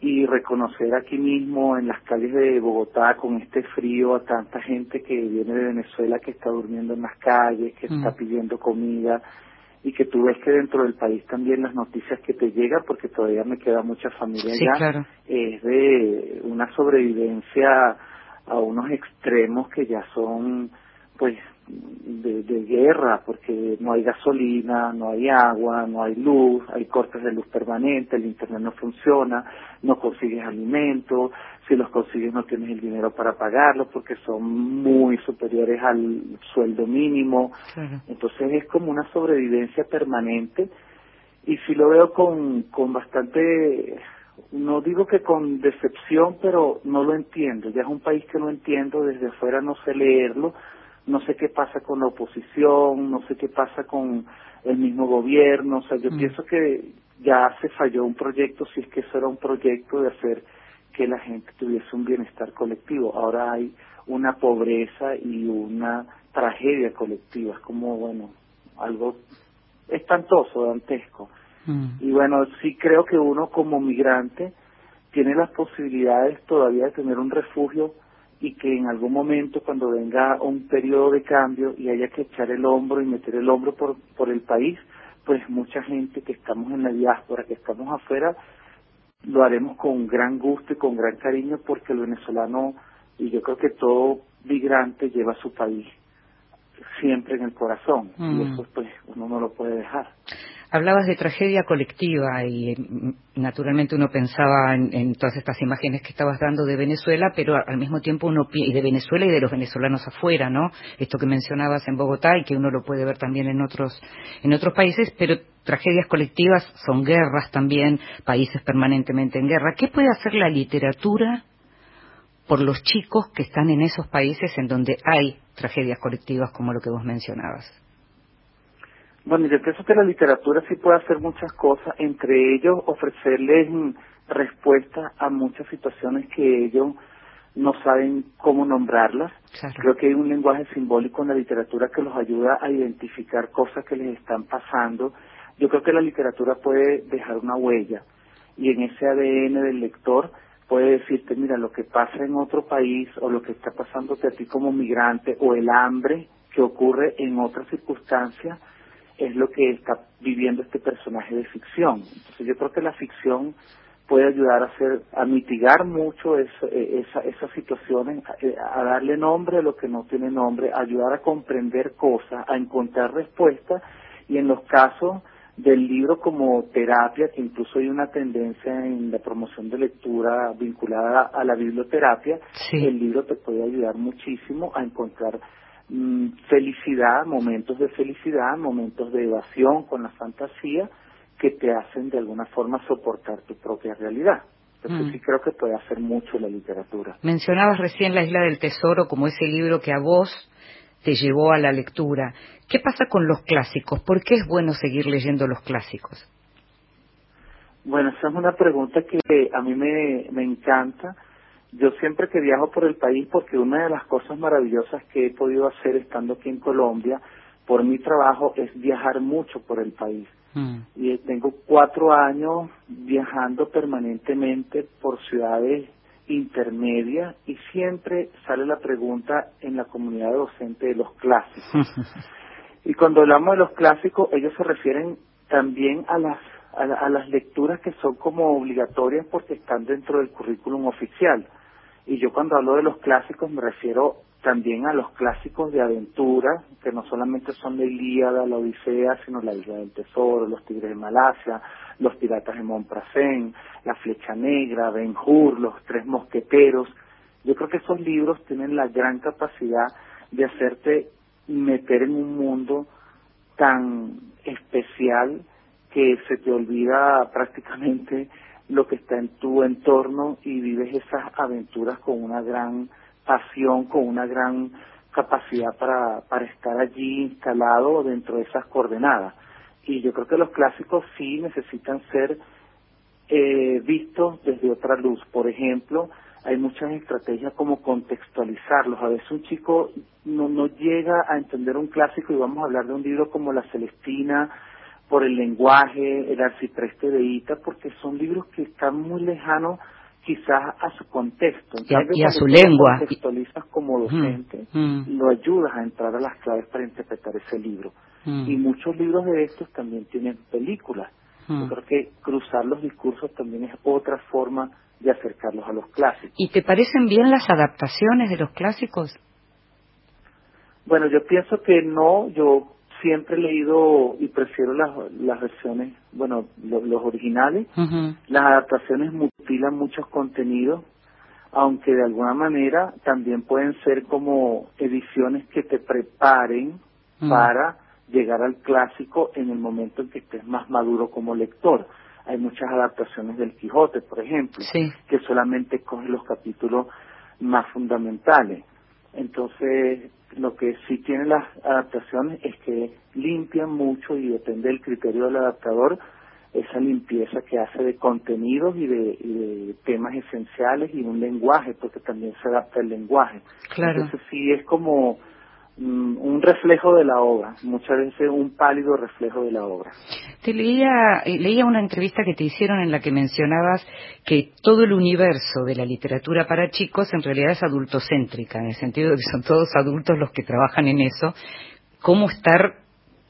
y reconocer aquí mismo en las calles de Bogotá con este frío a tanta gente que viene de Venezuela que está durmiendo en las calles, que Mm. está pidiendo comida y que tú ves que dentro del país también las noticias que te llegan, porque todavía me queda mucha familia Sí, allá, claro. es de una sobrevivencia a unos extremos que ya son pues de, de guerra porque no hay gasolina, no hay agua, no hay luz, hay cortes de luz permanente, el internet no funciona, no consigues alimentos, si los consigues no tienes el dinero para pagarlos porque son muy superiores al sueldo mínimo, Claro. entonces es como una sobrevivencia permanente y sí lo veo con, con bastante, no digo que con decepción, pero no lo entiendo. Ya es un país que no entiendo, desde afuera no sé leerlo, no sé qué pasa con la oposición, no sé qué pasa con el mismo gobierno, o sea, yo Mm. pienso que ya se falló un proyecto, si es que eso era un proyecto de hacer que la gente tuviese un bienestar colectivo. Ahora hay una pobreza y una tragedia colectiva, es como, bueno, algo espantoso, dantesco. Mm. Y bueno, sí creo que uno como migrante tiene las posibilidades todavía de tener un refugio y que en algún momento cuando venga un periodo de cambio y haya que echar el hombro y meter el hombro por, por el país, pues mucha gente que estamos en la diáspora, que estamos afuera, lo haremos con gran gusto y con gran cariño porque el venezolano, y yo creo que todo migrante lleva a su país siempre en el corazón y Mm. eso pues uno no lo puede dejar. Hablabas de tragedia colectiva y mm, naturalmente uno pensaba en, en todas estas imágenes que estabas dando de Venezuela, pero al mismo tiempo uno y de Venezuela y de los venezolanos afuera, ¿no? Esto que mencionabas en Bogotá y que uno lo puede ver también en otros en otros países, pero tragedias colectivas son guerras también, países permanentemente en guerra. ¿Qué puede hacer la literatura por los chicos que están en esos países en donde hay tragedias colectivas como lo que vos mencionabas? Bueno, yo pienso que la literatura sí puede hacer muchas cosas, entre ellos ofrecerles respuestas a muchas situaciones que ellos no saben cómo nombrarlas. Claro. Creo que hay un lenguaje simbólico en la literatura que los ayuda a identificar cosas que les están pasando. Yo creo que la literatura puede dejar una huella y en ese ADN del lector puede decirte, mira, lo que pasa en otro país o lo que está pasándote a ti como migrante o el hambre que ocurre en otras circunstancias es lo que está viviendo este personaje de ficción. Entonces yo creo que la ficción puede ayudar a hacer, a mitigar mucho eso- eh, esa, esas situaciones, a, eh, a darle nombre a lo que no tiene nombre, a ayudar a comprender cosas, a encontrar respuestas y en los casos del libro como terapia, que incluso hay una tendencia en la promoción de lectura vinculada a la biblioterapia, Sí. el libro te puede ayudar muchísimo a encontrar mm, felicidad, momentos de felicidad, momentos de evasión con la fantasía que te hacen de alguna forma soportar tu propia realidad. Entonces Mm. sí creo que puede hacer mucho la literatura. Mencionabas recién La Isla del Tesoro como ese libro que a vos te llevó a la lectura. ¿Qué pasa con los clásicos? ¿Por qué es bueno seguir leyendo los clásicos? Bueno, esa es una pregunta que a mí me, me encanta. Yo siempre que viajo por el país, porque una de las cosas maravillosas que he podido hacer estando aquí en Colombia, por mi trabajo, es viajar mucho por el país. Mm. Y tengo cuatro años viajando permanentemente por ciudades intermedias y siempre sale la pregunta en la comunidad docente de los clásicos. Y cuando hablamos de los clásicos, ellos se refieren también a las a, la- a las lecturas que son como obligatorias porque están dentro del currículum oficial. Y yo cuando hablo de los clásicos me refiero también a los clásicos de aventura, que no solamente son la Ilíada, la Odisea, sino la Isla del Tesoro, los Tigres de Malasia, los Piratas de Montprasén, la Flecha Negra, Ben Hur, los Tres Mosqueteros. Yo creo que esos libros tienen la gran capacidad de hacerte meter en un mundo tan especial que se te olvida prácticamente lo que está en tu entorno y vives esas aventuras con una gran pasión, con una gran capacidad para, para estar allí instalado dentro de esas coordenadas. Y yo creo que los clásicos sí necesitan ser eh, vistos desde otra luz. Por ejemplo, hay muchas estrategias como contextualizarlos. A veces un chico no, no llega a entender un clásico y vamos a hablar de un libro como La Celestina por el lenguaje, el arcipreste de Ita, porque son libros que están muy lejanos quizás a su contexto. y a, su lengua. Lo contextualizas como docente, lo ayudas a entrar a las claves para interpretar ese libro. Y muchos libros de estos también tienen películas. Yo creo que cruzar los discursos también es otra forma de acercarlos a los clásicos. ¿Y te parecen bien las adaptaciones de los clásicos? Bueno, yo pienso que no, yo siempre he leído y prefiero las, las versiones, bueno, los originales. Las adaptaciones mutilan muchos contenidos, aunque de alguna manera también pueden ser como ediciones que te preparen para llegar al clásico en el momento en que estés más maduro como lector. Hay muchas adaptaciones del Quijote, por ejemplo, que solamente cogen los capítulos más fundamentales. Entonces, lo que sí tienen las adaptaciones es que limpian mucho y depende del criterio del adaptador esa limpieza que hace de contenidos y de, temas esenciales y un lenguaje, porque también se adapta el lenguaje. Claro. Entonces sí es como un reflejo de la obra, muchas veces un pálido reflejo de la obra. Te leía, eh, leía una entrevista que te hicieron en la que mencionabas que todo el universo de la literatura para chicos en realidad es adultocéntrica, en el sentido de que son todos adultos los que trabajan en eso. ¿Cómo estar,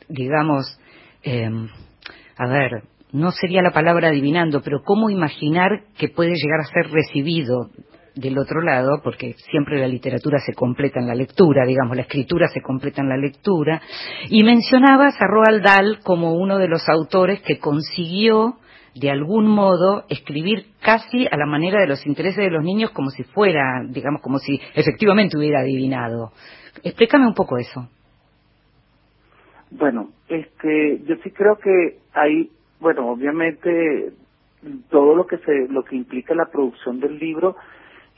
digamos, em, a ver, no sería la palabra adivinando, pero cómo imaginar que puede llegar a ser recibido del otro lado, porque siempre la literatura se completa en la lectura, digamos, la escritura se completa en la lectura, y mencionabas a Roald Dahl como uno de los autores que consiguió de algún modo escribir casi a la manera de los intereses de los niños como si fuera, digamos, como si efectivamente hubiera adivinado. Explícame un poco eso. Bueno, este, yo sí creo que hay, bueno, obviamente todo lo que se, lo que implica la producción del libro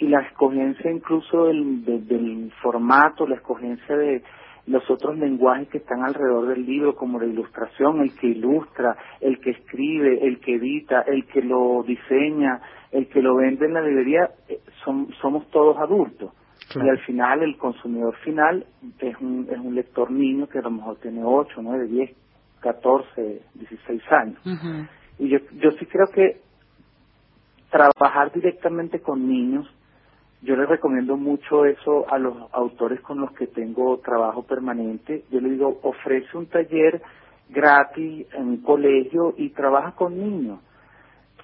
y la escogencia incluso del, del formato, la escogencia de los otros lenguajes que están alrededor del libro, como la ilustración, el que ilustra, el que escribe, el que edita, el que lo diseña, el que lo vende en la librería, eh, son, somos todos adultos. Y al final el consumidor final es un, es un lector niño que a lo mejor tiene 8, 9, 10, 14, 16 años. Y yo, yo sí creo que trabajar directamente con niños yo les recomiendo mucho eso a los autores con los que tengo trabajo permanente. Yo les digo, ofrece un taller gratis en un colegio y trabaja con niños.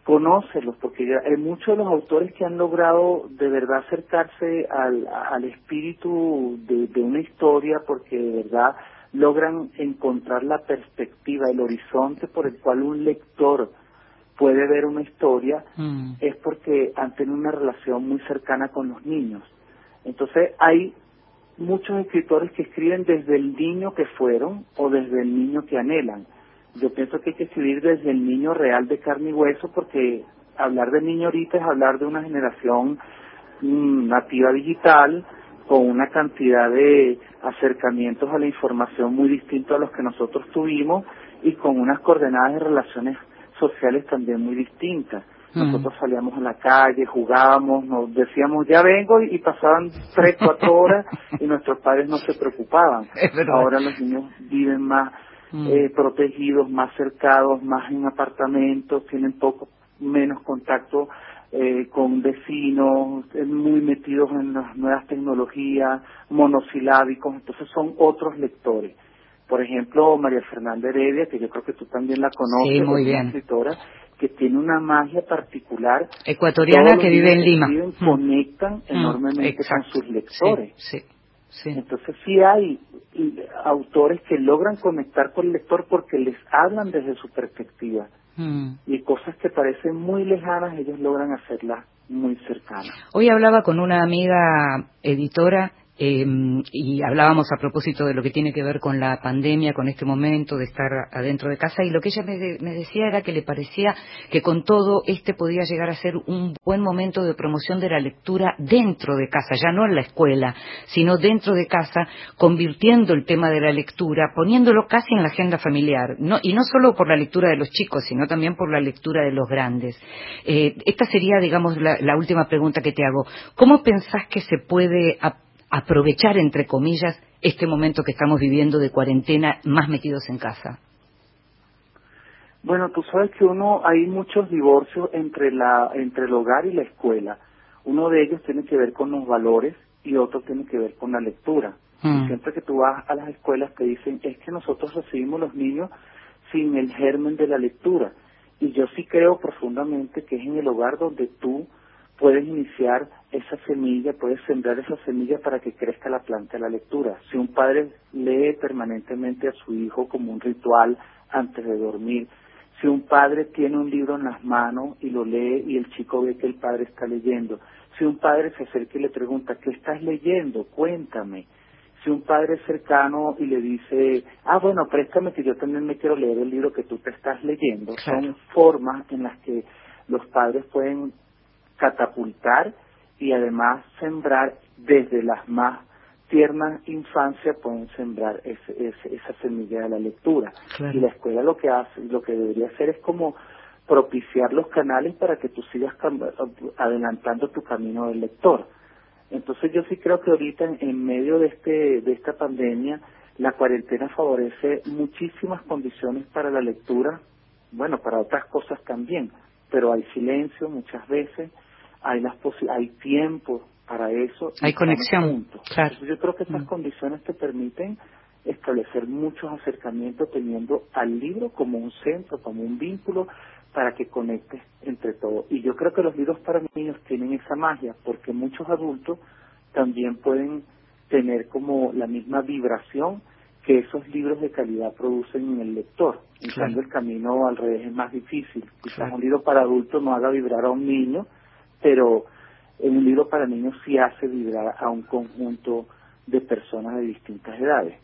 Conócelos, porque hay muchos de los autores que han logrado de verdad acercarse al, al espíritu de, de una historia porque de verdad logran encontrar la perspectiva, el horizonte por el cual un lector puede ver una historia mm. es porque han tenido una relación muy cercana con los niños. Entonces hay muchos escritores que escriben desde el niño que fueron o desde el niño que anhelan. Yo pienso que hay que escribir desde el niño real de carne y hueso porque hablar de niño ahorita es hablar de una generación mm, nativa digital con una cantidad de acercamientos a la información muy distinto a los que nosotros tuvimos y con unas coordenadas de relaciones sociales también muy distintas. Nosotros salíamos a la calle, jugábamos, nos decíamos ya vengo y, pasaban tres, cuatro horas y nuestros padres no se preocupaban. Ahora los niños viven más eh, protegidos, más cercados, más en apartamentos, tienen poco menos contacto eh, con vecinos, eh, muy metidos en las nuevas tecnologías, monosilábicos, entonces son otros lectores. Por ejemplo, María Fernanda Heredia, que yo creo que tú también la conoces, muy es bien. una escritora que tiene una magia particular. Ecuatoriana que vive en Lima. conectan enormemente con sus lectores. Sí, Entonces sí hay autores que logran conectar con el lector porque les hablan desde su perspectiva. Mm. Y cosas que parecen muy lejanas, ellos logran hacerlas muy cercanas. Hoy hablaba con una amiga editora eh, y hablábamos a propósito de lo que tiene que ver con la pandemia, con este momento de estar adentro de casa, y lo que ella me, me, decía era que le parecía que con todo este podía llegar a ser un buen momento de promoción de la lectura dentro de casa, ya no en la escuela, sino dentro de casa, convirtiendo el tema de la lectura, poniéndolo casi en la agenda familiar, no, y no solo por la lectura de los chicos, sino también por la lectura de los grandes. Eh, esta sería, digamos, la, la, última pregunta que te hago. ¿Cómo pensás que se puede aprovechar, entre comillas, este momento que estamos viviendo de cuarentena más metidos en casa? Bueno, tú sabes que uno hay muchos divorcios entre la entre el hogar y la escuela. Uno de ellos tiene que ver con los valores y otro tiene que ver con la lectura. Mm. Siempre que tú vas a las escuelas te dicen es que nosotros recibimos los niños sin el germen de la lectura. Y yo sí creo profundamente que es en el hogar donde tú puedes iniciar esa semilla, puedes sembrar esa semilla para que crezca la planta de la lectura. Si un padre lee permanentemente a su hijo como un ritual antes de dormir, si un padre tiene un libro en las manos y lo lee y el chico ve que el padre está leyendo, si un padre se acerca y le pregunta, ¿qué estás leyendo? Cuéntame. Si un padre es cercano y le dice, ah, bueno, préstame que yo también me quiero leer el libro que tú te estás leyendo, son formas en las que los padres pueden catapultar y además sembrar desde las más tiernas infancias pueden sembrar ese, esa semilla de la lectura. Y la escuela lo que hace lo que debería hacer es como propiciar los canales para que tú sigas adelantando tu camino del lector. Entonces yo sí creo que ahorita en, en medio de este de esta pandemia la cuarentena favorece muchísimas condiciones para la lectura bueno para otras cosas también pero hay silencio muchas veces hay las hay tiempo para eso. Hay conexión. Claro. yo creo que esas mm. condiciones te permiten establecer muchos acercamientos teniendo al libro como un centro, como un vínculo para que conectes entre todos. Y yo creo que los libros para niños tienen esa magia porque muchos adultos también pueden tener como la misma vibración que esos libros de calidad producen en el lector. En cambio, el camino al revés es más difícil. Quizás un libro para adultos no haga vibrar a un niño, pero en un libro para niños sí hace vibrar a un conjunto de personas de distintas edades.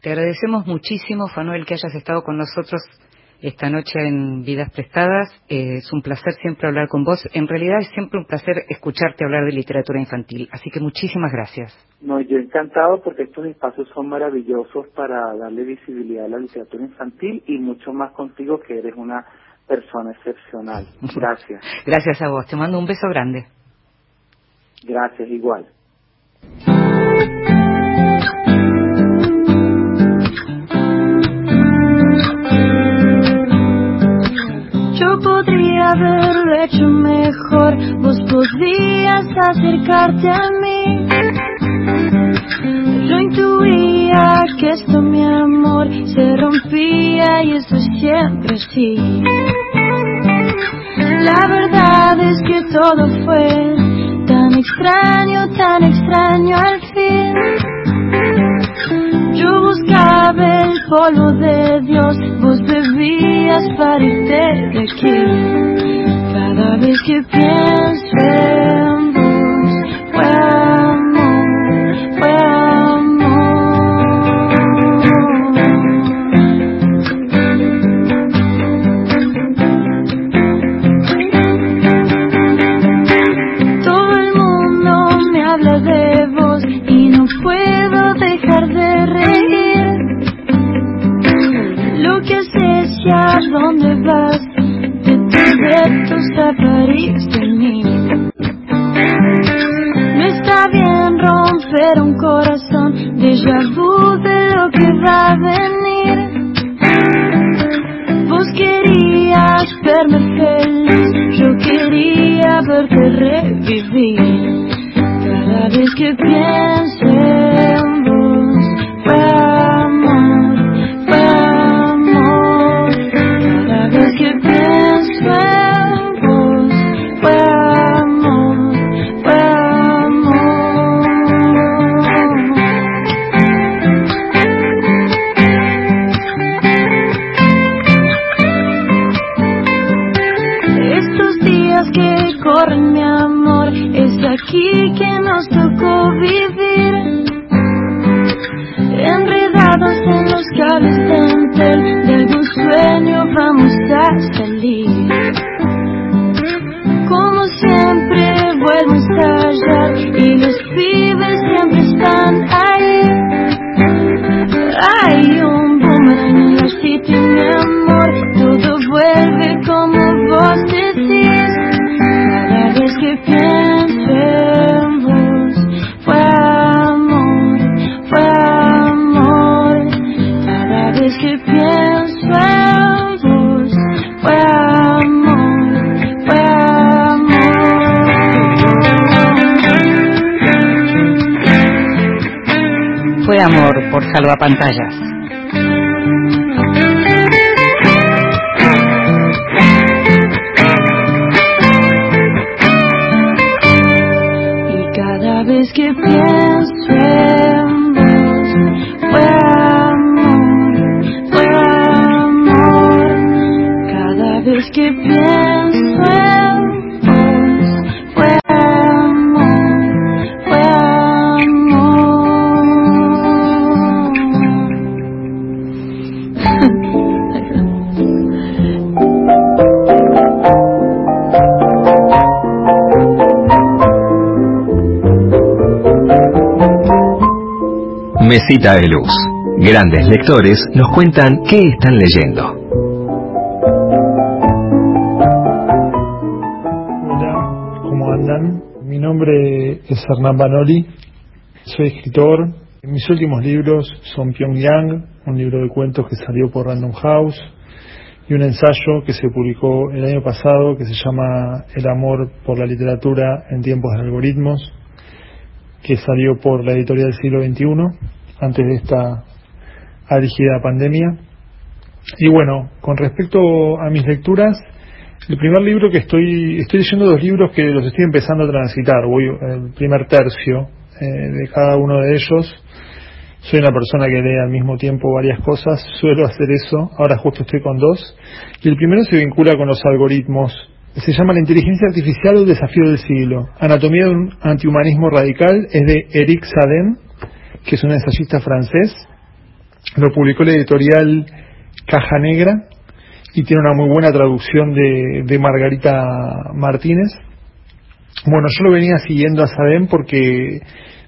Te agradecemos muchísimo, Fanuel, que hayas estado con nosotros esta noche en Vidas Prestadas. Eh, es un placer siempre hablar con vos. En realidad es siempre un placer escucharte hablar de literatura infantil. Así que muchísimas gracias. No, yo encantado porque estos espacios son maravillosos para darle visibilidad a la literatura infantil y mucho más contigo que eres una persona excepcional. Gracias. Gracias a vos. Te mando un beso grande. Gracias, igual. Yo podría haberlo hecho mejor, vos podrías acercarte a mí. Yo intuía que esto, mi amor, se rompía y eso siempre sí. La verdad es que todo fue tan extraño, tan extraño al fin. Yo buscaba el polvo de Dios, vos bebías para irte de aquí. Cada vez que pienso en dónde vas, de tus retos a París de mí. No está bien romper un corazón, déjà vu de lo que va a venir. Vos querías verme feliz, yo quería verte revivir. Mesita de Luz. Grandes lectores nos cuentan qué están leyendo. Hola, ¿cómo andan? Mi nombre es Hernán Banoli, soy escritor. Mis últimos libros son Pyongyang, un libro de cuentos que salió por Random House, y un ensayo que se publicó el año pasado que se llama El amor por la literatura en tiempos de algoritmos, que salió por la editorial del siglo XXI, antes de esta álgida pandemia. Y bueno, con respecto a mis lecturas, el primer libro que estoy, estoy leyendo dos libros que los estoy empezando a transitar, voy el primer tercio eh, de cada uno de ellos. Soy una persona que lee al mismo tiempo varias cosas, suelo hacer eso, ahora justo estoy con dos. Y el primero se vincula con los algoritmos se llama La inteligencia artificial el desafío del siglo. Anatomía de un antihumanismo radical es de Eric Saden, que es un ensayista francés. Lo publicó la editorial Caja Negra y tiene una muy buena traducción de, de Margarita Martínez. Bueno, yo lo venía siguiendo a Saden porque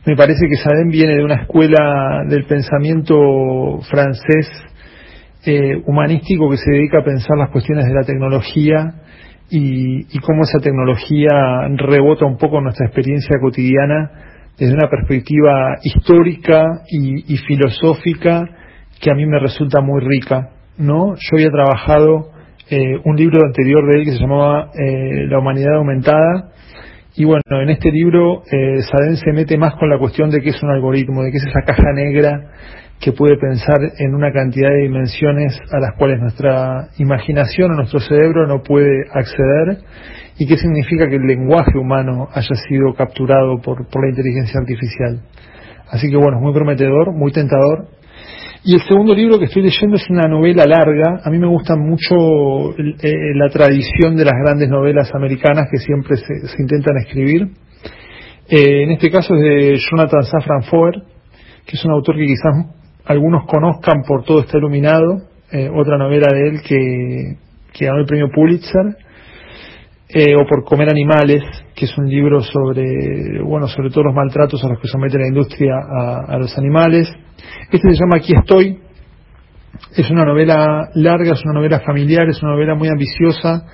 me parece que Saden viene de una escuela del pensamiento francés eh, humanístico que se dedica a pensar las cuestiones de la tecnología y, cómo esa tecnología rebota un poco nuestra experiencia cotidiana desde una perspectiva histórica y, filosófica que a mí me resulta muy rica. ¿no? Yo había trabajado eh, un libro anterior de él que se llamaba eh, La humanidad aumentada y bueno, en este libro eh, Saden se mete más con la cuestión de qué es un algoritmo, de qué es esa caja negra que puede pensar en una cantidad de dimensiones a las cuales nuestra imaginación o nuestro cerebro no puede acceder y qué significa que el lenguaje humano haya sido capturado por, por la inteligencia artificial. Así que bueno, es muy prometedor, muy tentador. Y el segundo libro que estoy leyendo es una novela larga. A mí me gusta mucho eh, la tradición de las grandes novelas americanas que siempre se, intentan escribir. Eh, en este caso es de Jonathan Safran Foer, que es un autor que quizás algunos conozcan por Todo está iluminado, eh, otra novela de él que, que ganó el premio Pulitzer, eh, o por Comer Animales, que es un libro sobre, bueno, sobre todos los maltratos a los que somete la industria a, a los animales. Este se llama Aquí estoy, es una novela larga, es una novela familiar, es una novela muy ambiciosa,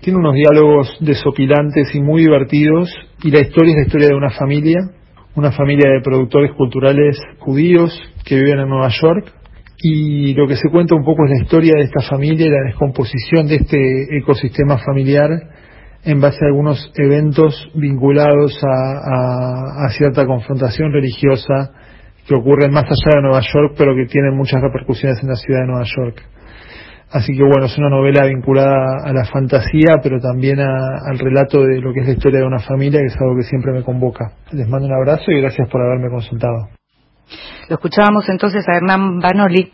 tiene unos diálogos desopilantes y muy divertidos, y la historia es la historia de una familia, una familia de productores culturales judíos que viven en Nueva York. Y lo que se cuenta un poco es la historia de esta familia y la descomposición de este ecosistema familiar en base a algunos eventos vinculados a, a, cierta confrontación religiosa que ocurren más allá de Nueva York pero que tienen muchas repercusiones en la ciudad de Nueva York. Así que bueno, es una novela vinculada a la fantasía, pero también al relato de lo que es la historia de una familia, que es algo que siempre me convoca. Les mando un abrazo y gracias por haberme consultado. Lo escuchábamos entonces a Hernán Banoli.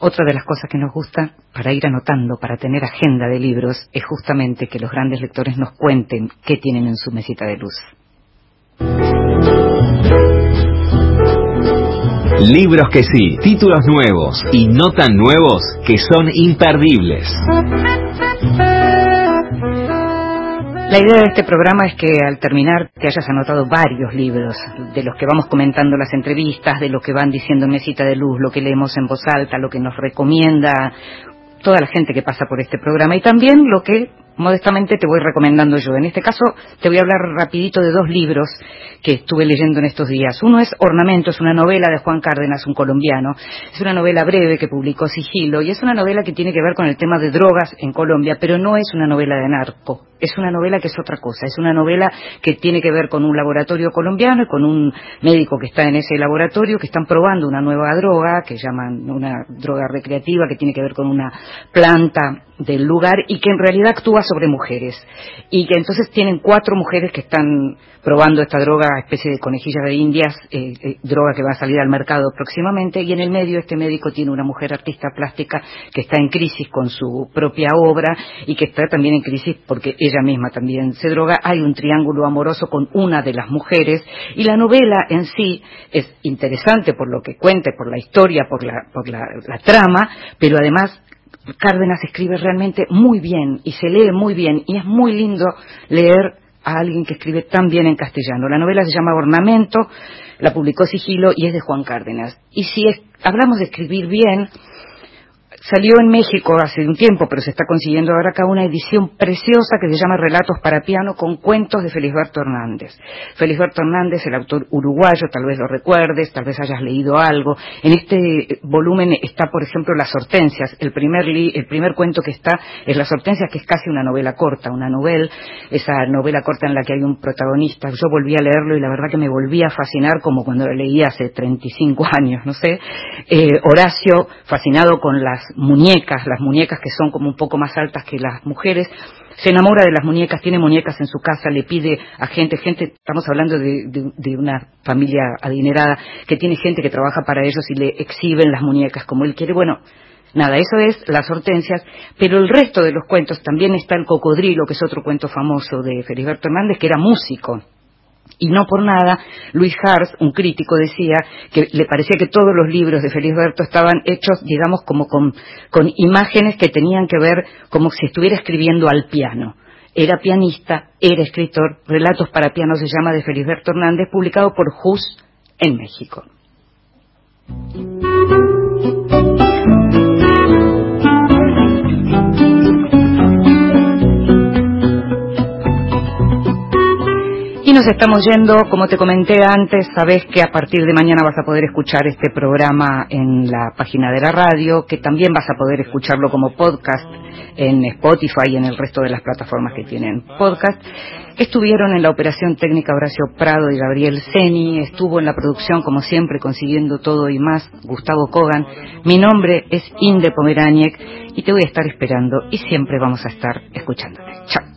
Otra de las cosas que nos gusta para ir anotando, para tener agenda de libros, es justamente que los grandes lectores nos cuenten qué tienen en su mesita de luz. Libros que sí, títulos nuevos y no tan nuevos que son imperdibles. La idea de este programa es que al terminar te hayas anotado varios libros, de los que vamos comentando las entrevistas, de lo que van diciendo en Mesita de Luz, lo que leemos en voz alta, lo que nos recomienda toda la gente que pasa por este programa y también lo que modestamente te voy recomendando yo. En este caso te voy a hablar rapidito de dos libros que estuve leyendo en estos días. Uno es Ornamento, es una novela de Juan Cárdenas, un colombiano. Es una novela breve que publicó Sigilo y es una novela que tiene que ver con el tema de drogas en Colombia, pero no es una novela de narco es una novela que es otra cosa, es una novela que tiene que ver con un laboratorio colombiano y con un médico que está en ese laboratorio que están probando una nueva droga que llaman una droga recreativa que tiene que ver con una planta del lugar y que en realidad actúa sobre mujeres. Y que entonces tienen cuatro mujeres que están probando esta droga, especie de conejillas de indias, eh, eh, droga que va a salir al mercado próximamente. Y en el medio este médico tiene una mujer artista plástica que está en crisis con su propia obra y que está también en crisis porque ella misma también se droga. Hay un triángulo amoroso con una de las mujeres y la novela en sí es interesante por lo que cuente, por la historia, por la, por la trama, pero además Cárdenas escribe realmente muy bien y se lee muy bien y es muy lindo leer a alguien que escribe tan bien en castellano. La novela se llama Ornamento, la publicó Sigilo y es de Juan Cárdenas. Y si hablamos de escribir bien, Salió en México hace un tiempo, pero se está consiguiendo ahora acá una edición preciosa que se llama Relatos para piano con cuentos de Felisberto Hernández. Felisberto Hernández, el autor uruguayo, tal vez lo recuerdes, tal vez hayas leído algo. En este volumen está, por ejemplo, Las Hortensias. El primer, el primer cuento que está es Las Hortensias, que es casi una novela corta, una novela, esa novela corta en la que hay un protagonista. Yo volví a leerlo y la verdad que me volví a fascinar como cuando lo leí hace 35 años, no sé. Eh, Horacio, fascinado con las muñecas, las muñecas que son como un poco más altas que las mujeres, se enamora de las muñecas, tiene muñecas en su casa, le pide a gente, gente, estamos hablando de, una familia adinerada, que tiene gente que trabaja para ellos y le exhiben las muñecas como él quiere. Bueno, nada, eso es las hortensias, pero el resto de los cuentos, también está el cocodrilo, que es otro cuento famoso de Felisberto Hernández, que era músico y no por nada, Luis Hars, un crítico, decía que le parecía que todos los libros de Felisberto estaban hechos, digamos, como con, imágenes que tenían que ver como si estuviera escribiendo al piano. Era pianista, era escritor, Relatos para piano se llama de Felisberto Hernández, publicado por Hus en México. Nos estamos yendo, como te comenté antes, sabes que a partir de mañana vas a poder escuchar este programa en la página de la radio, que también vas a poder escucharlo como podcast en Spotify y en el resto de las plataformas que tienen podcast. Estuvieron en la operación técnica Horacio Prado y Gabriel Seni, estuvo en la producción como siempre consiguiendo todo y más Gustavo Kogan. Mi nombre es Inde Pomeraniec y te voy a estar esperando y siempre vamos a estar escuchándote. Chao.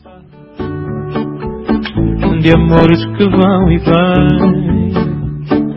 De amores que vão e vêm.